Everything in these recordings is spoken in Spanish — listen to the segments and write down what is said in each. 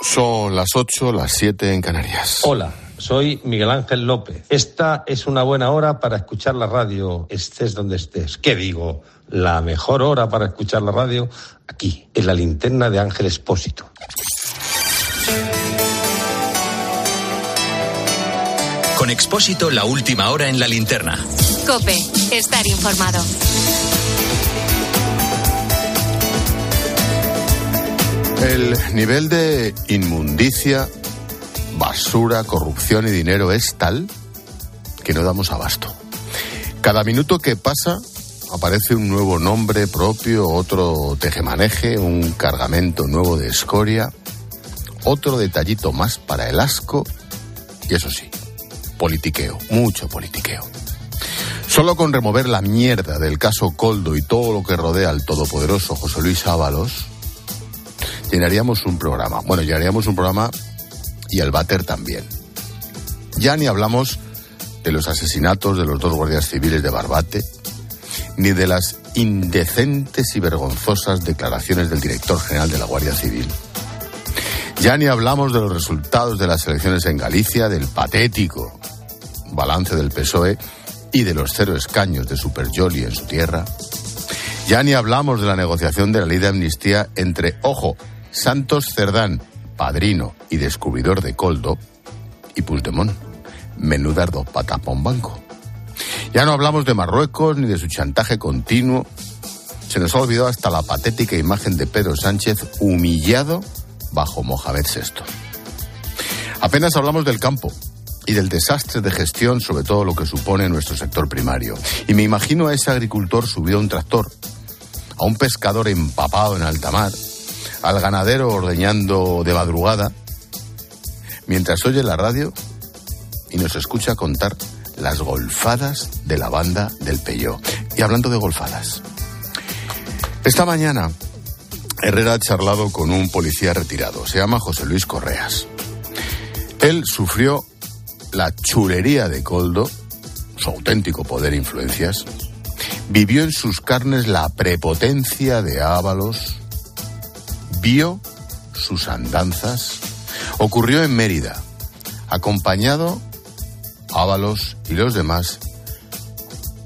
Son las 8, las 7 en Canarias. Hola, soy Miguel Ángel López. Esta es una buena hora para escuchar la radio, estés donde estés. ¿Qué digo? La mejor hora para escuchar la radio aquí, en la linterna de Ángel Espósito. Con Expósito, la última hora en la linterna. Cope, estar informado. El nivel de inmundicia, basura, corrupción y dinero es tal que no damos abasto. Cada minuto que pasa aparece un nuevo nombre propio, otro tejemaneje, un cargamento nuevo de escoria, otro detallito más para el asco y eso sí, politiqueo, mucho politiqueo. Solo con remover la mierda del caso Coldo y todo lo que rodea al todopoderoso José Luis Ábalos, llenaríamos un programa. Bueno, llenaríamos un programa y el váter también. Ya ni hablamos de los asesinatos de los dos guardias civiles de Barbate, ni de las indecentes y vergonzosas declaraciones del director general de la Guardia Civil. Ya ni hablamos de los resultados de las elecciones en Galicia, del patético balance del PSOE y de los cero escaños de Super Jolly en su tierra. Ya ni hablamos de la negociación de la ley de amnistía entre, ojo, Santos Cerdán, padrino y descubridor de Coldo, y Puigdemont, menudar patapón banco. Ya no hablamos de Marruecos ni de su chantaje continuo. Se nos ha olvidado hasta la patética imagen de Pedro Sánchez humillado bajo Mohamed VI. Apenas hablamos del campo y del desastre de gestión sobre todo lo que supone nuestro sector primario. Y me imagino a ese agricultor subido a un tractor, a un pescador empapado en alta mar, al ganadero ordeñando de madrugada, mientras oye la radio y nos escucha contar las golfadas de la banda del Peyó. Y hablando de golfadas, esta mañana Herrera ha charlado con un policía retirado, se llama José Luis Correas. Él sufrió la chulería de Coldo, su auténtico poder e influencias, vivió en sus carnes la prepotencia de Ábalos, vio sus andanzas, ocurrió en Mérida, acompañado Ábalos y los demás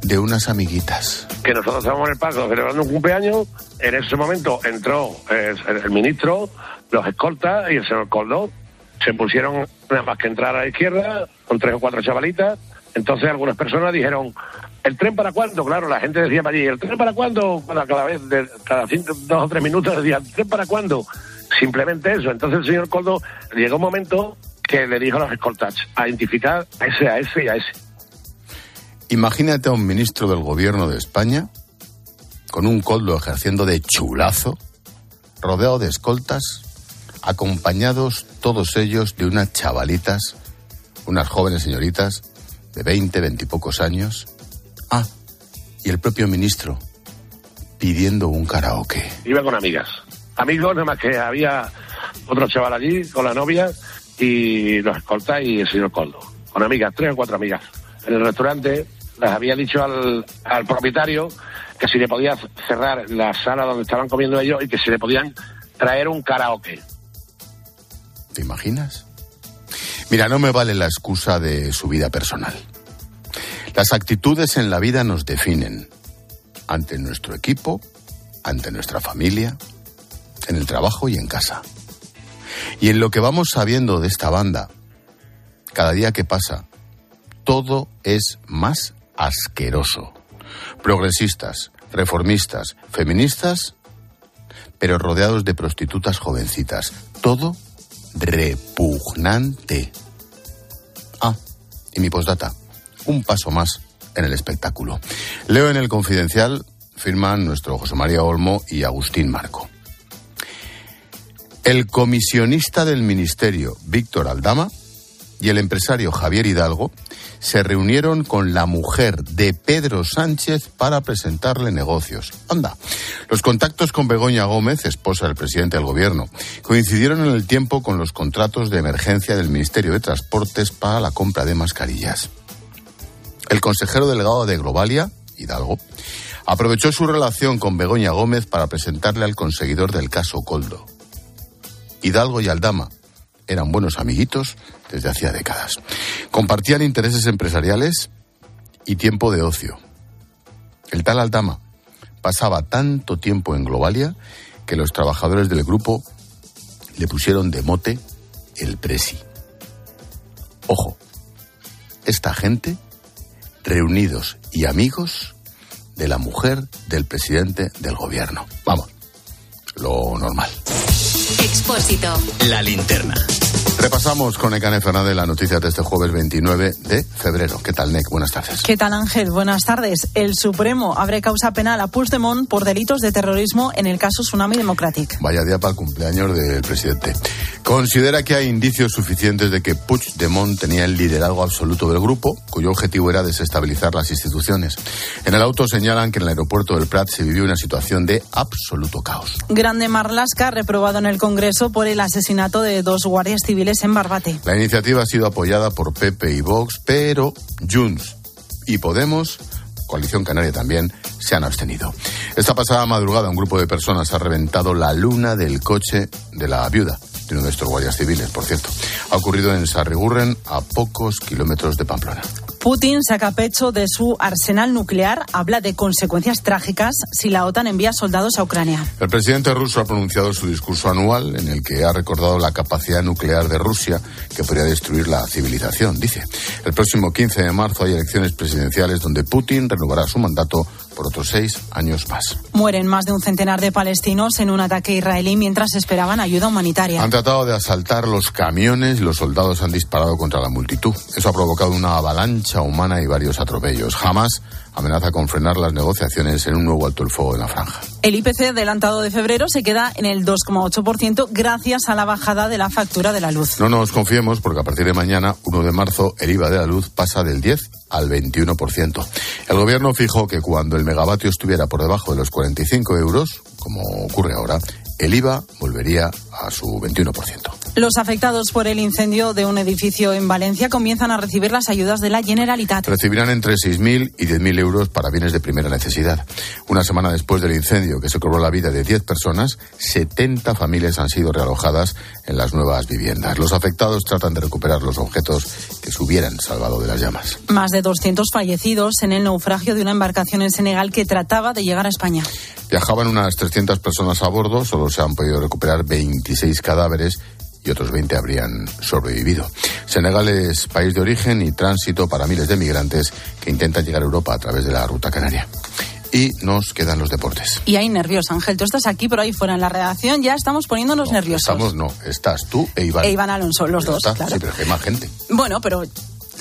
de unas amiguitas. Que nosotros estábamos en el parque celebrando un cumpleaños, en ese momento entró eh, el, ministro, los escoltas y el señor Coldo. Se pusieron nada más que entrar a la izquierda con tres o cuatro chavalitas. Entonces algunas personas dijeron, ¿el tren para cuándo? Claro, la gente decía para allí, ¿el tren para cuándo? Cada, cada vez, de, cada cinco, dos o tres minutos decía, ¿el tren para cuándo? Simplemente eso. Entonces el señor Coldo llegó un momento que le dijo a los escoltas a identificar a ese, a ese y a ese. Imagínate a un ministro del gobierno de España con un coldo ejerciendo de chulazo, rodeado de escoltas, acompañados todos ellos de unas chavalitas, unas jóvenes señoritas de 20, 20 y pocos años. Ah, y el propio ministro pidiendo un karaoke. Iba con amigas. Amigos, nada más que había otro chaval allí con la novia y los escoltas y el señor Coldo. Con amigas, tres o cuatro amigas. En el restaurante les había dicho al, al propietario que si le podía cerrar la sala donde estaban comiendo ellos y que si le podían traer un karaoke. ¿Te imaginas? Mira, no me vale la excusa de su vida personal. Las actitudes en la vida nos definen ante nuestro equipo, ante nuestra familia, en el trabajo y en casa. Y en lo que vamos sabiendo de esta banda, cada día que pasa, todo es más asqueroso. Progresistas, reformistas, feministas, pero rodeados de prostitutas jovencitas. Todo repugnante. Ah, y mi postdata. Un paso más en el espectáculo. Leo en el confidencial, firman nuestro José María Olmo y Agustín Marco. El comisionista del Ministerio, Víctor Aldama, y el empresario Javier Hidalgo se reunieron con la mujer de Pedro Sánchez para presentarle negocios. Anda, los contactos con Begoña Gómez, esposa del presidente del gobierno, coincidieron en el tiempo con los contratos de emergencia del Ministerio de Transportes para la compra de mascarillas. El consejero delegado de Globalia, Hidalgo, aprovechó su relación con Begoña Gómez para presentarle al conseguidor del caso Coldo. Hidalgo y Aldama eran buenos amiguitos desde hacía décadas. Compartían intereses empresariales y tiempo de ocio. El tal Altama pasaba tanto tiempo en Globalia que los trabajadores del grupo le pusieron de mote el Presi. Ojo, esta gente reunidos y amigos de la mujer del presidente del gobierno. Vamos, lo normal. Expósito. La linterna. Repasamos con Ecane Fernández la noticia de este jueves 29 de febrero. ¿Qué tal, Nec? Buenas tardes. ¿Qué tal, Ángel? Buenas tardes. El Supremo abre causa penal a Puigdemont por delitos de terrorismo en el caso Tsunami Democratic. Vaya día para el cumpleaños del presidente. Considera que hay indicios suficientes de que Puigdemont tenía el liderazgo absoluto del grupo, cuyo objetivo era desestabilizar las instituciones. En el auto señalan que en el aeropuerto del Prat se vivió una situación de absoluto caos. Grande Marlasca, reprobado en el Congreso por el asesinato de dos guardias civiles La iniciativa ha sido apoyada por Pepe y Vox, pero Junts y Podemos, Coalición Canaria también, se han abstenido. Esta pasada madrugada un grupo de personas ha reventado la luna del coche de la viuda de uno de estos guardias civiles, por cierto. Ha ocurrido en Sarrigurren, a pocos kilómetros de Pamplona. Putin saca pecho de su arsenal nuclear, habla de consecuencias trágicas si la OTAN envía soldados a Ucrania. El presidente ruso ha pronunciado su discurso anual en el que ha recordado la capacidad nuclear de Rusia que podría destruir la civilización, dice. El próximo 15 de marzo hay elecciones presidenciales donde Putin renovará su mandato por otros seis años más. Mueren más de un centenar de palestinos en un ataque israelí mientras esperaban ayuda humanitaria. Han tratado de asaltar los camiones y los soldados han disparado contra la multitud. Eso ha provocado una avalancha humana y varios atropellos. Jamás amenaza con frenar las negociaciones en un nuevo alto el fuego en la franja. El IPC adelantado de febrero se queda en el 2,8% gracias a la bajada de la factura de la luz. No nos confiemos porque a partir de mañana, 1 de marzo, el IVA de la luz pasa del 10 al 21%. El gobierno fijó que cuando el megavatio estuviera por debajo de los 45 euros, como ocurre ahora, el IVA volvería a su 21%. Los afectados por el incendio de un edificio en Valencia comienzan a recibir las ayudas de la Generalitat. Recibirán entre 6.000 y 10.000 euros para bienes de primera necesidad. Una semana después del incendio que se cobró la vida de 10 personas, 70 familias han sido realojadas en las nuevas viviendas. Los afectados tratan de recuperar los objetos que se hubieran salvado de las llamas. Más de 200 fallecidos en el naufragio de una embarcación en Senegal que trataba de llegar a España. Viajaban unas 300 personas a bordo, solo se han podido recuperar 26 cadáveres y otros 20 habrían sobrevivido. Senegal es país de origen y tránsito para miles de migrantes que intentan llegar a Europa a través de la ruta canaria. Y nos quedan los deportes. Y hay nervios, Ángel. Tú estás aquí, pero ahí fuera en la redacción ya estamos poniéndonos No, nerviosos. Estamos, no, estás tú e Iván. E Iván Alonso, los dos, está, claro. Sí, pero hay más gente. Bueno, pero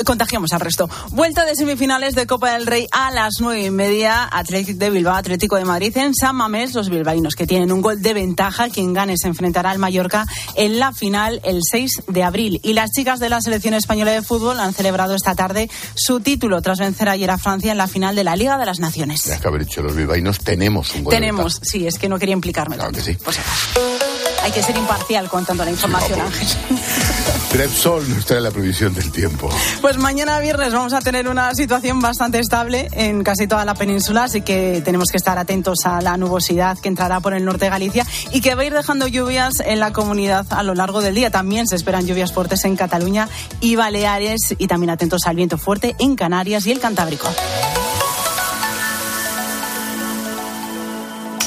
contagiamos al resto. Vuelta de semifinales de Copa del Rey a las nueve y media. Atlético de Bilbao, Atlético de Madrid en San Mamés. Los bilbaínos que tienen un gol de ventaja. Quien gane se enfrentará al Mallorca en la final el 6 de abril. Y las chicas de la selección española de fútbol han celebrado esta tarde su título tras vencer ayer a Francia en la final de la Liga de las Naciones. Tienes que haber dicho los bilbaínos, tenemos un gol de Tenemos, ventaja. sí, es que no quería implicarme Claro tanto. que sí. Pues, hay que ser imparcial contando la información, por- Ángel. Trepsol nos trae la previsión del tiempo. Pues mañana viernes vamos a tener una situación bastante estable en casi toda la península, así que tenemos que estar atentos a la nubosidad que entrará por el norte de Galicia y que va a ir dejando lluvias en la comunidad a lo largo del día. También se esperan lluvias fuertes en Cataluña y Baleares y también atentos al viento fuerte en Canarias y el Cantábrico.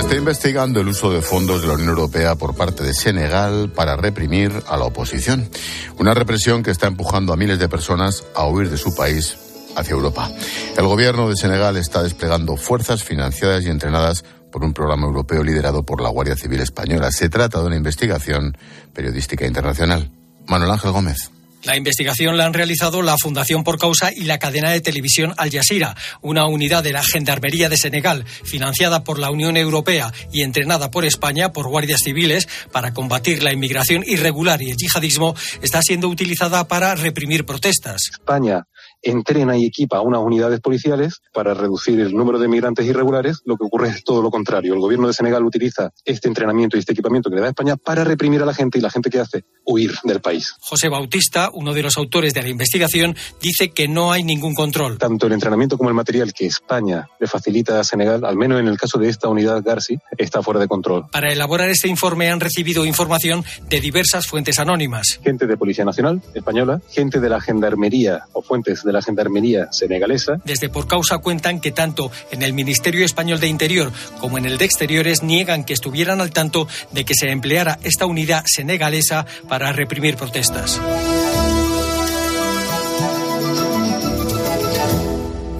Se está investigando el uso de fondos de la Unión Europea por parte de Senegal para reprimir a la oposición. Una represión que está empujando a miles de personas a huir de su país hacia Europa. El gobierno de Senegal está desplegando fuerzas financiadas y entrenadas por un programa europeo liderado por la Guardia Civil Española. Se trata de una investigación periodística internacional. Manuel Ángel Gómez. La investigación la han realizado la Fundación por Causa y la cadena de televisión Al Jazeera, una unidad de la Gendarmería de Senegal, financiada por la Unión Europea y entrenada por España por guardias civiles para combatir la inmigración irregular y el yihadismo, está siendo utilizada para reprimir protestas. España entrena y equipa unas unidades policiales para reducir el número de migrantes irregulares, lo que ocurre es todo lo contrario. El gobierno de Senegal utiliza este entrenamiento y este equipamiento que le da España para reprimir a la gente y la gente que hace huir del país. José Bautista, uno de los autores de la investigación, dice que no hay ningún control. Tanto el entrenamiento como el material que España le facilita a Senegal, al menos en el caso de esta unidad Garci, está fuera de control. Para elaborar este informe han recibido información de diversas fuentes anónimas. Gente de Policía Nacional española, gente de la Gendarmería o fuentes de la Gendarmería senegalesa. Desde por causa cuentan que tanto en el Ministerio Español de Interior como en el de Exteriores niegan que estuvieran al tanto de que se empleara esta unidad senegalesa para reprimir protestas.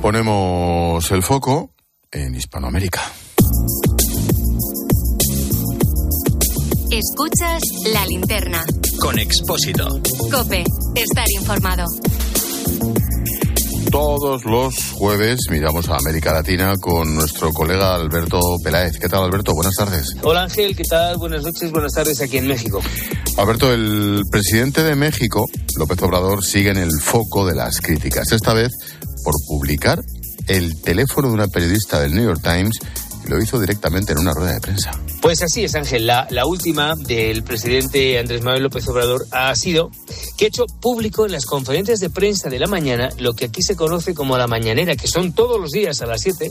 Ponemos el foco en Hispanoamérica. Escuchas la linterna. Con Expósito. Cope, estar informado. Todos los jueves miramos a América Latina con nuestro colega Alberto Peláez. ¿Qué tal, Alberto? Buenas tardes. Hola, Ángel. ¿Qué tal? Buenas noches, buenas tardes aquí en México. Alberto, el presidente de México, López Obrador, sigue en el foco de las críticas. Esta vez por publicar el teléfono de una periodista del New York Times y lo hizo directamente en una rueda de prensa. Pues así es, Ángel. La, última del presidente Andrés Manuel López Obrador ha sido que ha hecho público en las conferencias de prensa de la mañana lo que aquí se conoce como la mañanera, que son todos los días a las 7,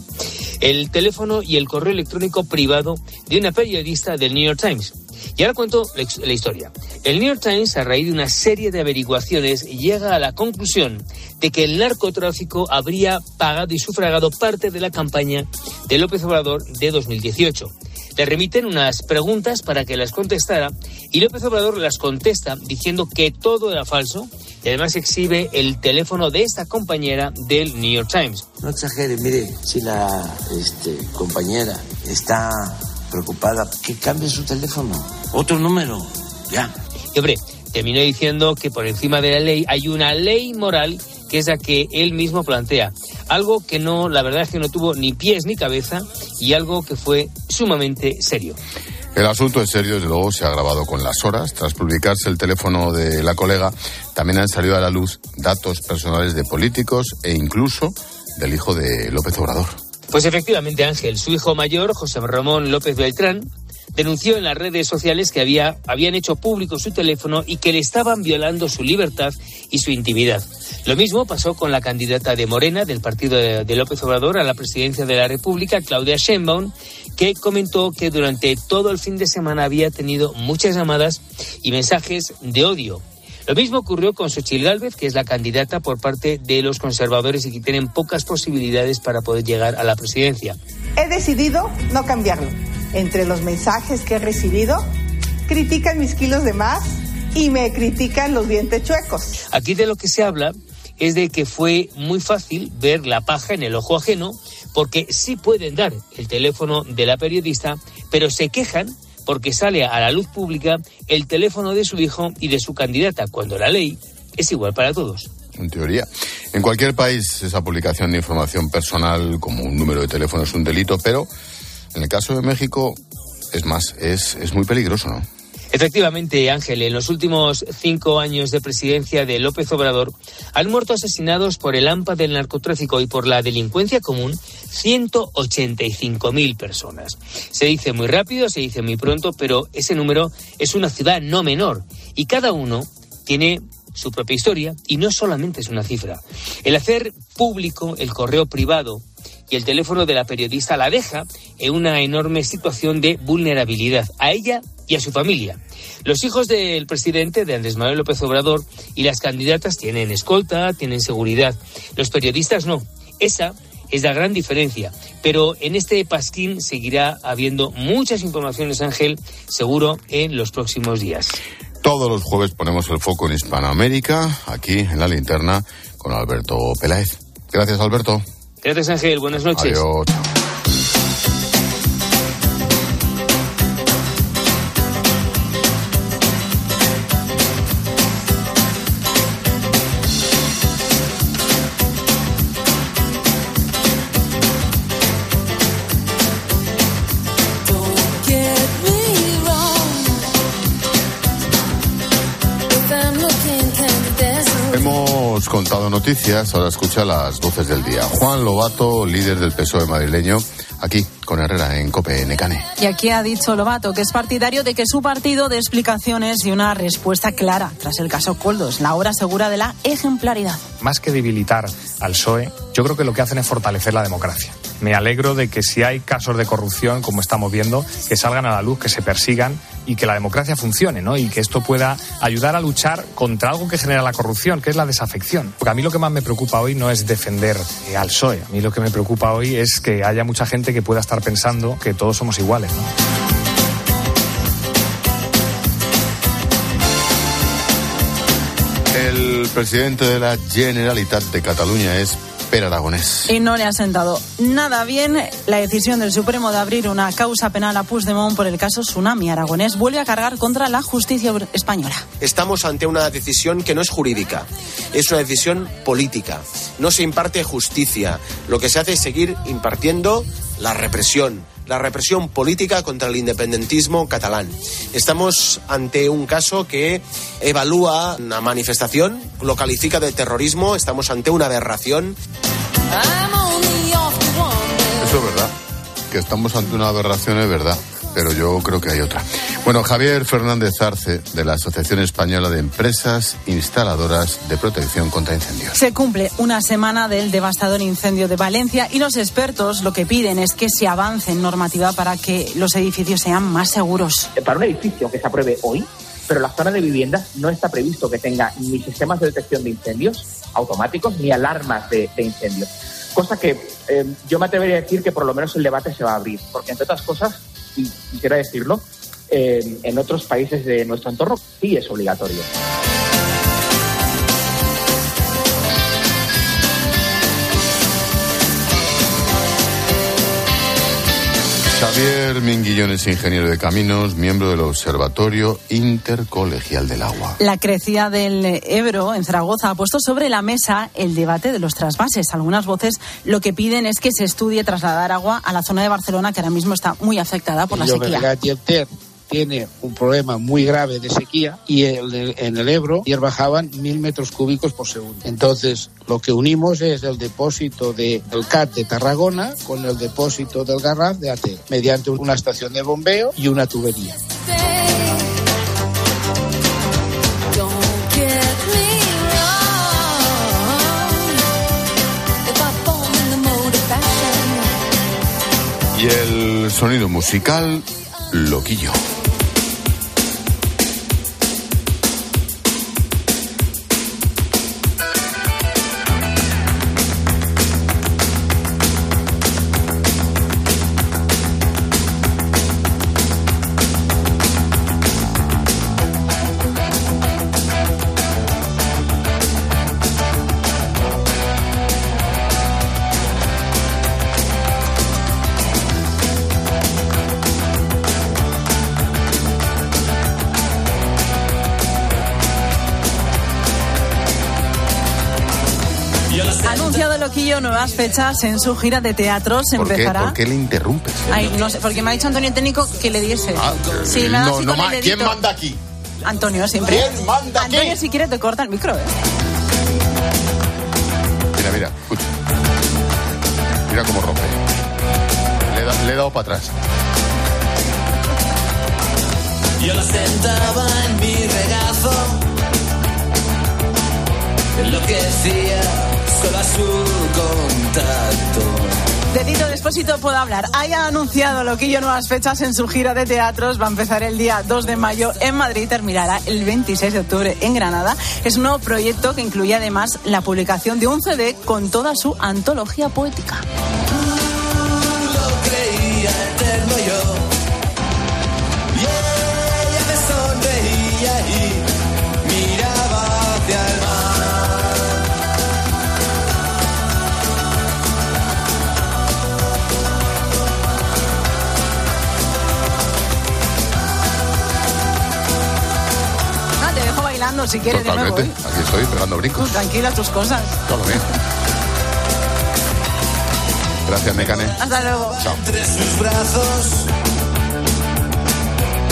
el teléfono y el correo electrónico privado de una periodista del New York Times. Y ahora cuento la, la historia. El New York Times, a raíz de una serie de averiguaciones, llega a la conclusión de que el narcotráfico habría pagado y sufragado parte de la campaña de López Obrador de 2018 le remiten unas preguntas para que las contestara y López Obrador las contesta diciendo que todo era falso y además exhibe el teléfono de esta compañera del New York Times. No exagere, mire, si la este, compañera está preocupada, que cambie su teléfono, otro número, ya. Y hombre, terminó diciendo que por encima de la ley hay una ley moral que es la que él mismo plantea. Algo que no, la verdad es que no tuvo ni pies ni cabeza y algo que fue sumamente serio. El asunto es serio, desde luego se ha grabado con las horas. Tras publicarse el teléfono de la colega, también han salido a la luz datos personales de políticos e incluso del hijo de López Obrador. Pues efectivamente, Ángel, su hijo mayor, José Ramón López Beltrán, denunció en las redes sociales que había, habían hecho público su teléfono y que le estaban violando su libertad y su intimidad. Lo mismo pasó con la candidata de Morena del partido de, de López Obrador a la presidencia de la República, Claudia Sheinbaum, que comentó que durante todo el fin de semana había tenido muchas llamadas y mensajes de odio. Lo mismo ocurrió con Xochitl Gálvez, que es la candidata por parte de los conservadores y que tienen pocas posibilidades para poder llegar a la presidencia. He decidido no cambiarlo. Entre los mensajes que he recibido, critican mis kilos de más y me critican los dientes chuecos. Aquí de lo que se habla es de que fue muy fácil ver la paja en el ojo ajeno, porque sí pueden dar el teléfono de la periodista, pero se quejan porque sale a la luz pública el teléfono de su hijo y de su candidata, cuando la ley es igual para todos. En teoría. En cualquier país, esa publicación de información personal como un número de teléfono es un delito, pero en el caso de México es más, es, es muy peligroso, ¿no? Efectivamente, Ángel, en los últimos cinco años de presidencia de López Obrador han muerto asesinados por el AMPA del narcotráfico y por la delincuencia común 185.000 personas. Se dice muy rápido, se dice muy pronto, pero ese número es una ciudad no menor y cada uno tiene su propia historia y no solamente es una cifra. El hacer público el correo privado y el teléfono de la periodista la deja en una enorme situación de vulnerabilidad a ella y a su familia. Los hijos del presidente, de Andrés Manuel López Obrador, y las candidatas tienen escolta, tienen seguridad. Los periodistas no. Esa es la gran diferencia. Pero en este pasquín seguirá habiendo muchas informaciones, Ángel, seguro, en los próximos días. Todos los jueves ponemos el foco en Hispanoamérica, aquí en la linterna, con Alberto Peláez. Gracias, Alberto. Gracias, Ángel. Buenas noches. Noticias, ahora escucha las voces del día. Juan Lobato, líder del PSOE madrileño, aquí con Herrera en COPE Necane. Y aquí ha dicho Lobato que es partidario de que su partido dé explicaciones y una respuesta clara tras el caso Coldos, la hora segura de la ejemplaridad. Más que debilitar al PSOE, yo creo que lo que hacen es fortalecer la democracia. Me alegro de que si hay casos de corrupción, como estamos viendo, que salgan a la luz, que se persigan y que la democracia funcione, ¿no? Y que esto pueda ayudar a luchar contra algo que genera la corrupción, que es la desafección. Porque a mí lo que más me preocupa hoy no es defender eh, al PSOE. A mí lo que me preocupa hoy es que haya mucha gente que pueda estar pensando que todos somos iguales, ¿no? El presidente de la Generalitat de Cataluña es Per Aragonés. Y no le ha sentado nada bien la decisión del Supremo de abrir una causa penal a Puigdemont por el caso Tsunami. Aragonés vuelve a cargar contra la justicia española. Estamos ante una decisión que no es jurídica, es una decisión política. No se imparte justicia. Lo que se hace es seguir impartiendo la represión, la represión política contra el independentismo catalán. Estamos ante un caso que evalúa una manifestación, lo califica de terrorismo, estamos ante una aberración. Eso es verdad. Que estamos ante una aberración es verdad, pero yo creo que hay otra. Bueno, Javier Fernández Arce, de la Asociación Española de Empresas Instaladoras de Protección contra Incendios. Se cumple una semana del devastador incendio de Valencia y los expertos lo que piden es que se avance en normativa para que los edificios sean más seguros. Para un edificio que se apruebe hoy, pero la zona de viviendas no está previsto que tenga ni sistemas de detección de incendios automáticos ni alarmas de, de incendios. Cosa que eh, yo me atrevería a decir que por lo menos el debate se va a abrir, porque entre otras cosas, quisiera decirlo, en otros países de nuestro entorno sí es obligatorio. Javier Minguillón es ingeniero de caminos, miembro del Observatorio Intercolegial del Agua. La crecida del Ebro en Zaragoza ha puesto sobre la mesa el debate de los trasvases. Algunas voces lo que piden es que se estudie trasladar agua a la zona de Barcelona, que ahora mismo está muy afectada por la sequía tiene un problema muy grave de sequía y el, en el Ebro ayer bajaban mil metros cúbicos por segundo. Entonces, lo que unimos es el depósito del CAT de Tarragona con el depósito del Garraf de AT, mediante una estación de bombeo y una tubería. Y el sonido musical, loquillo. Fechas en su gira de teatro. Se ¿Por qué, empezará. ¿Por qué le interrumpes? Ay, no sé, porque me ha dicho Antonio Técnico que le diese. Ah, sí, me ha dado no, así no con el ¿Quién manda aquí? Antonio, siempre. ¿Quién manda aquí? Antonio, si quieres, te corta el micro, ¿eh? Mira, mira, escucha. Mira cómo rompe. Le, he da- le he dado para atrás. Yo la sentaba en mi regazo, enloquecía solo a su contacto. Dedito Despósito puedo hablar. Haya anunciado Loquillo nuevas fechas en su gira de teatros. Va a empezar el día 2 de mayo en Madrid y terminará el 26 de octubre en Granada. Es un nuevo proyecto que incluye además la publicación de un CD con toda su antología poética. Lo creía eterno yo. bailando si quieres Totalmente. de nuevo. ¿eh? Aquí estoy, pegando brincos. Tú, tranquila tus cosas. Todo bien. Gracias, Mecane. Hasta luego. Chao. Entre sus brazos.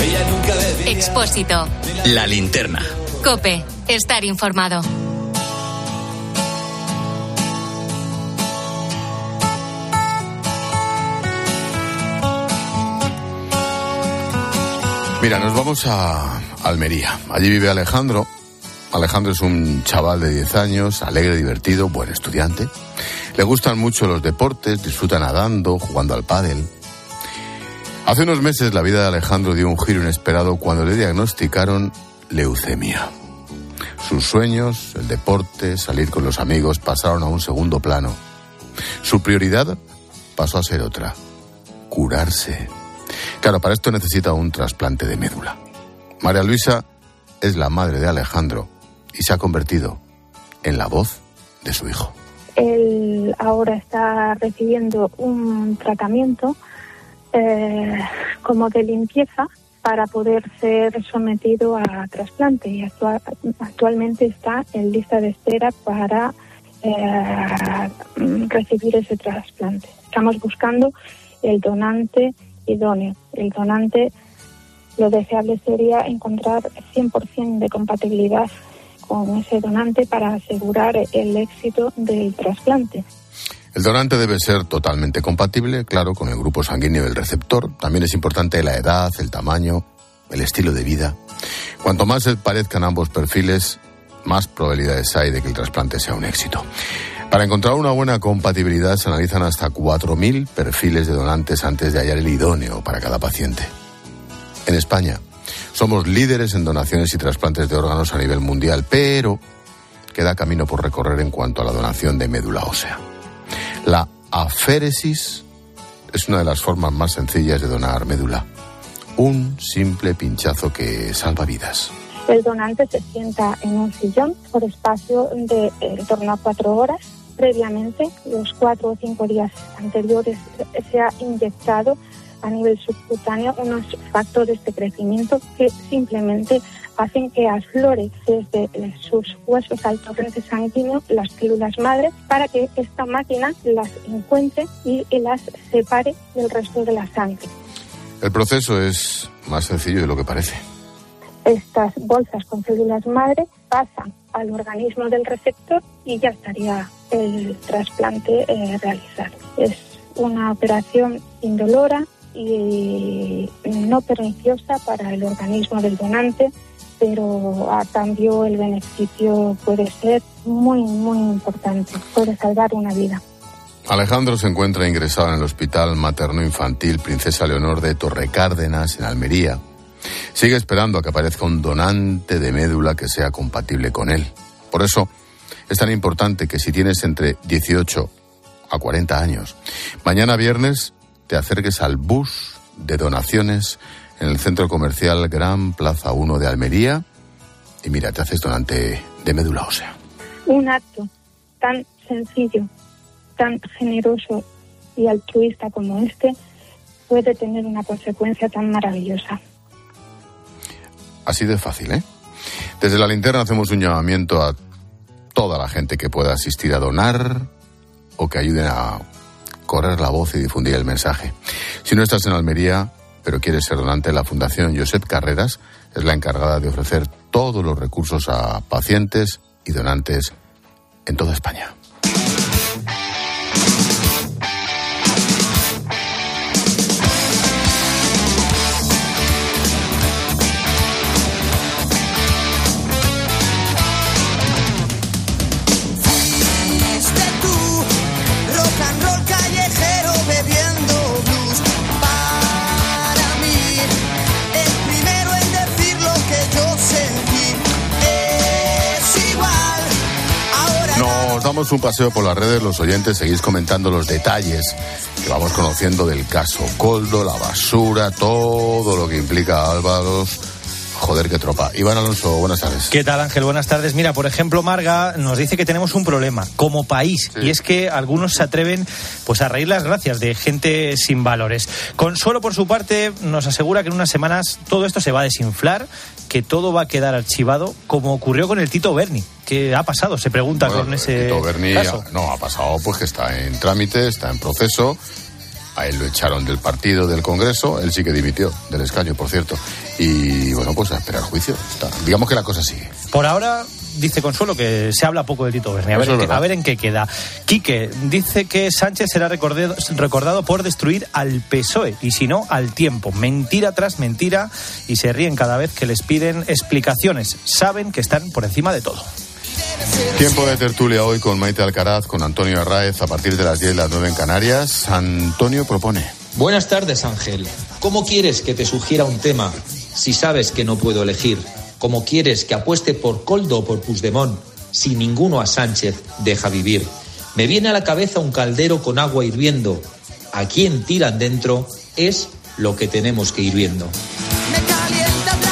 Ella nunca Expósito. La linterna. Cope. Estar informado. Mira, nos vamos a, Almería. Allí vive Alejandro. Alejandro es un chaval de 10 años, alegre, divertido, buen estudiante. Le gustan mucho los deportes, disfruta nadando, jugando al pádel. Hace unos meses la vida de Alejandro dio un giro inesperado cuando le diagnosticaron leucemia. Sus sueños, el deporte, salir con los amigos pasaron a un segundo plano. Su prioridad pasó a ser otra, curarse. Claro, para esto necesita un trasplante de médula. María Luisa es la madre de Alejandro y se ha convertido en la voz de su hijo. Él ahora está recibiendo un tratamiento eh, como de limpieza para poder ser sometido a trasplante y actua- actualmente está en lista de espera para eh, recibir ese trasplante. Estamos buscando el donante idóneo. El donante, lo deseable sería encontrar 100% de compatibilidad con ese donante para asegurar el éxito del trasplante. El donante debe ser totalmente compatible, claro, con el grupo sanguíneo del receptor. También es importante la edad, el tamaño, el estilo de vida. Cuanto más se parezcan ambos perfiles, más probabilidades hay de que el trasplante sea un éxito. Para encontrar una buena compatibilidad se analizan hasta 4.000 perfiles de donantes antes de hallar el idóneo para cada paciente. En España somos líderes en donaciones y trasplantes de órganos a nivel mundial, pero queda camino por recorrer en cuanto a la donación de médula ósea. La aféresis es una de las formas más sencillas de donar médula. Un simple pinchazo que salva vidas. El donante se sienta en un sillón por espacio de eh, en torno a cuatro horas. Previamente, los cuatro o cinco días anteriores, eh, se ha inyectado a nivel subcutáneo unos factores de crecimiento que simplemente hacen que aflore desde sus huesos al torrente sanguíneo las células madres para que esta máquina las encuentre y las separe del resto de la sangre. El proceso es más sencillo de lo que parece. estas bolsas con células madre pasan al organismo del receptor y ya estaría el trasplante eh, realizado. Es una operación indolora y no perniciosa para el organismo del donante, pero a cambio el beneficio puede ser muy, muy importante. Puede salvar una vida. Alejandro se encuentra ingresado en el Hospital Materno Infantil Princesa Leonor de Torrecárdenas, en Almería. Sigue esperando a que aparezca un donante de médula que sea compatible con él. Por eso es tan importante que si tienes entre 18 a 40 años, mañana viernes te acerques al bus de donaciones en el centro comercial Gran Plaza 1 de Almería y mira, te haces donante de médula ósea. Un acto tan sencillo, tan generoso y altruista como este puede tener una consecuencia tan maravillosa. Así de fácil, ¿eh? Desde la linterna hacemos un llamamiento a toda la gente que pueda asistir a donar o que ayuden a correr la voz y difundir el mensaje. Si no estás en Almería, pero quieres ser donante, la Fundación Josep Carreras es la encargada de ofrecer todos los recursos a pacientes y donantes en toda España. Un paseo por las redes, los oyentes seguís comentando los detalles que vamos conociendo del caso Coldo, la basura, todo lo que implica a Álvaros. Joder, qué tropa. Iván Alonso, buenas tardes. ¿Qué tal, Ángel? Buenas tardes. Mira, por ejemplo, Marga nos dice que tenemos un problema como país y es que algunos se atreven pues a reír las gracias de gente sin valores. Consuelo, por su parte, nos asegura que en unas semanas todo esto se va a desinflar, que todo va a quedar archivado, como ocurrió con el Tito Berni. ¿Qué ha pasado? Se pregunta Bueno, con ese Tito Berni caso. ha- no ha pasado, pues que está en trámite, está en proceso. A él lo echaron del partido, del Congreso. Él sí que dimitió del escaño, por cierto. Y bueno, pues a esperar juicio. Está- Digamos que la cosa sigue. Por ahora dice Consuelo que se habla poco de Tito Berni. A ver, en qué, a ver en qué queda. Quique dice que Sánchez será recordado, recordado por destruir al PSOE y si no, al tiempo. Mentira tras mentira y se ríen cada vez que les piden explicaciones. Saben que están por encima de todo. Tiempo de tertulia hoy con Maite Alcaraz, con Antonio Arraez a partir de las 10, las 9 en Canarias. Antonio propone. Buenas tardes, Ángel. ¿Cómo quieres que te sugiera un tema si sabes que no puedo elegir? ¿Cómo quieres que apueste por Coldo o por Puigdemont si ninguno a Sánchez deja vivir? Me viene a la cabeza un caldero con agua hirviendo. A quién tiran dentro es lo que tenemos que ir viendo.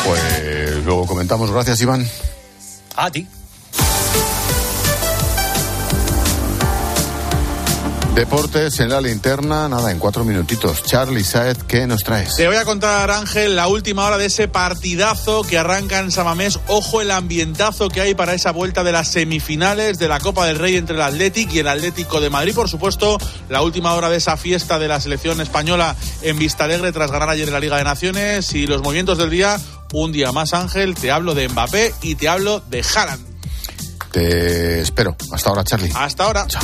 Pues luego comentamos. Gracias, Iván. A ti. Deportes en la linterna, nada, en cuatro minutitos. Charlie Saez, ¿qué nos traes? Te voy a contar, Ángel, la última hora de ese partidazo que arranca en Samamés. Ojo el ambientazo que hay para esa vuelta de las semifinales de la Copa del Rey entre el Athletic y el Atlético de Madrid. Por supuesto, la última hora de esa fiesta de la selección española en Vistalegre tras ganar ayer en la Liga de Naciones y los movimientos del día. Un día más, Ángel, te hablo de Mbappé y te hablo de Haaland. Te espero. Hasta ahora, Charlie. Hasta ahora. Chao.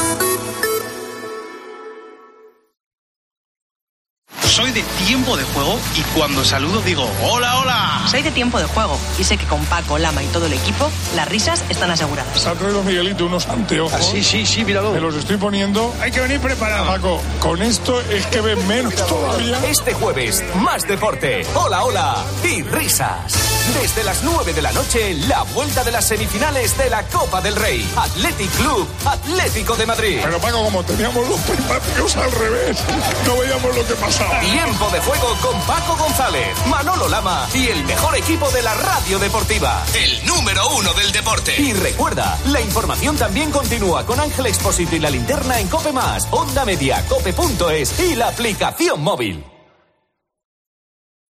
Y cuando saludo digo hola, hola. Soy de tiempo de juego y sé que con Paco, Lama y todo el equipo las risas están aseguradas. Ha traído Miguelito unos anteojos. Ah, sí, sí, sí, míralo. Me los estoy poniendo. Hay que venir preparado. Paco, con esto es que ven menos todavía. Este jueves, más deporte. Hola, hola y risas. Desde las 9 de la noche, la vuelta de las semifinales de la Copa del Rey. Athletic Club, Atlético de Madrid. Pero Paco, como teníamos los primaticos al revés, no veíamos lo que pasaba. Tiempo de juego con Paco González, Manolo Lama y el mejor equipo de la radio deportiva. El número uno del deporte. Y recuerda, la información también continúa con Ángel Expósito y la linterna en Cope Más, Onda Media, Cope.es y la aplicación móvil.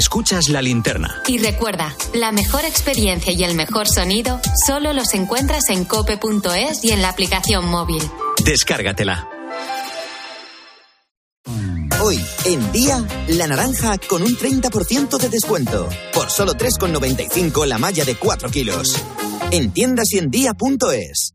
Escuchas la linterna. Y recuerda, la mejor experiencia y el mejor sonido solo los encuentras en cope.es y en la aplicación móvil. Descárgatela. Hoy, en día, la naranja con un 30% de descuento. Por solo 3,95 la malla de 4 kilos. En tiendas y en día.es.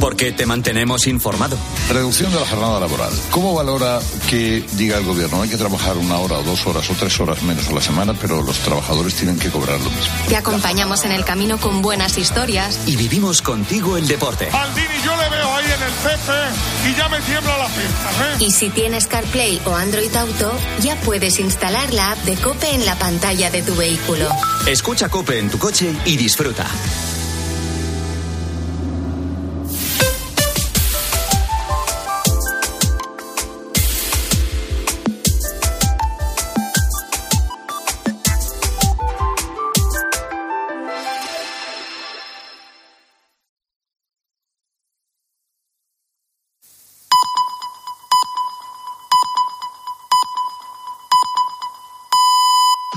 Porque te mantenemos informado. Reducción de la jornada laboral. ¿Cómo valora que diga el gobierno hay que trabajar una hora o dos horas o tres horas menos a la semana, pero los trabajadores tienen que cobrar lo mismo? Te acompañamos en el camino con buenas historias. Y vivimos contigo el deporte. Aldini, yo le veo ahí en el CP y ya me tiembla la pierna, ¿eh? Y si tienes CarPlay o Android Auto, ya puedes instalar la app de Cope en la pantalla de tu vehículo. Escucha Cope en tu coche y disfruta.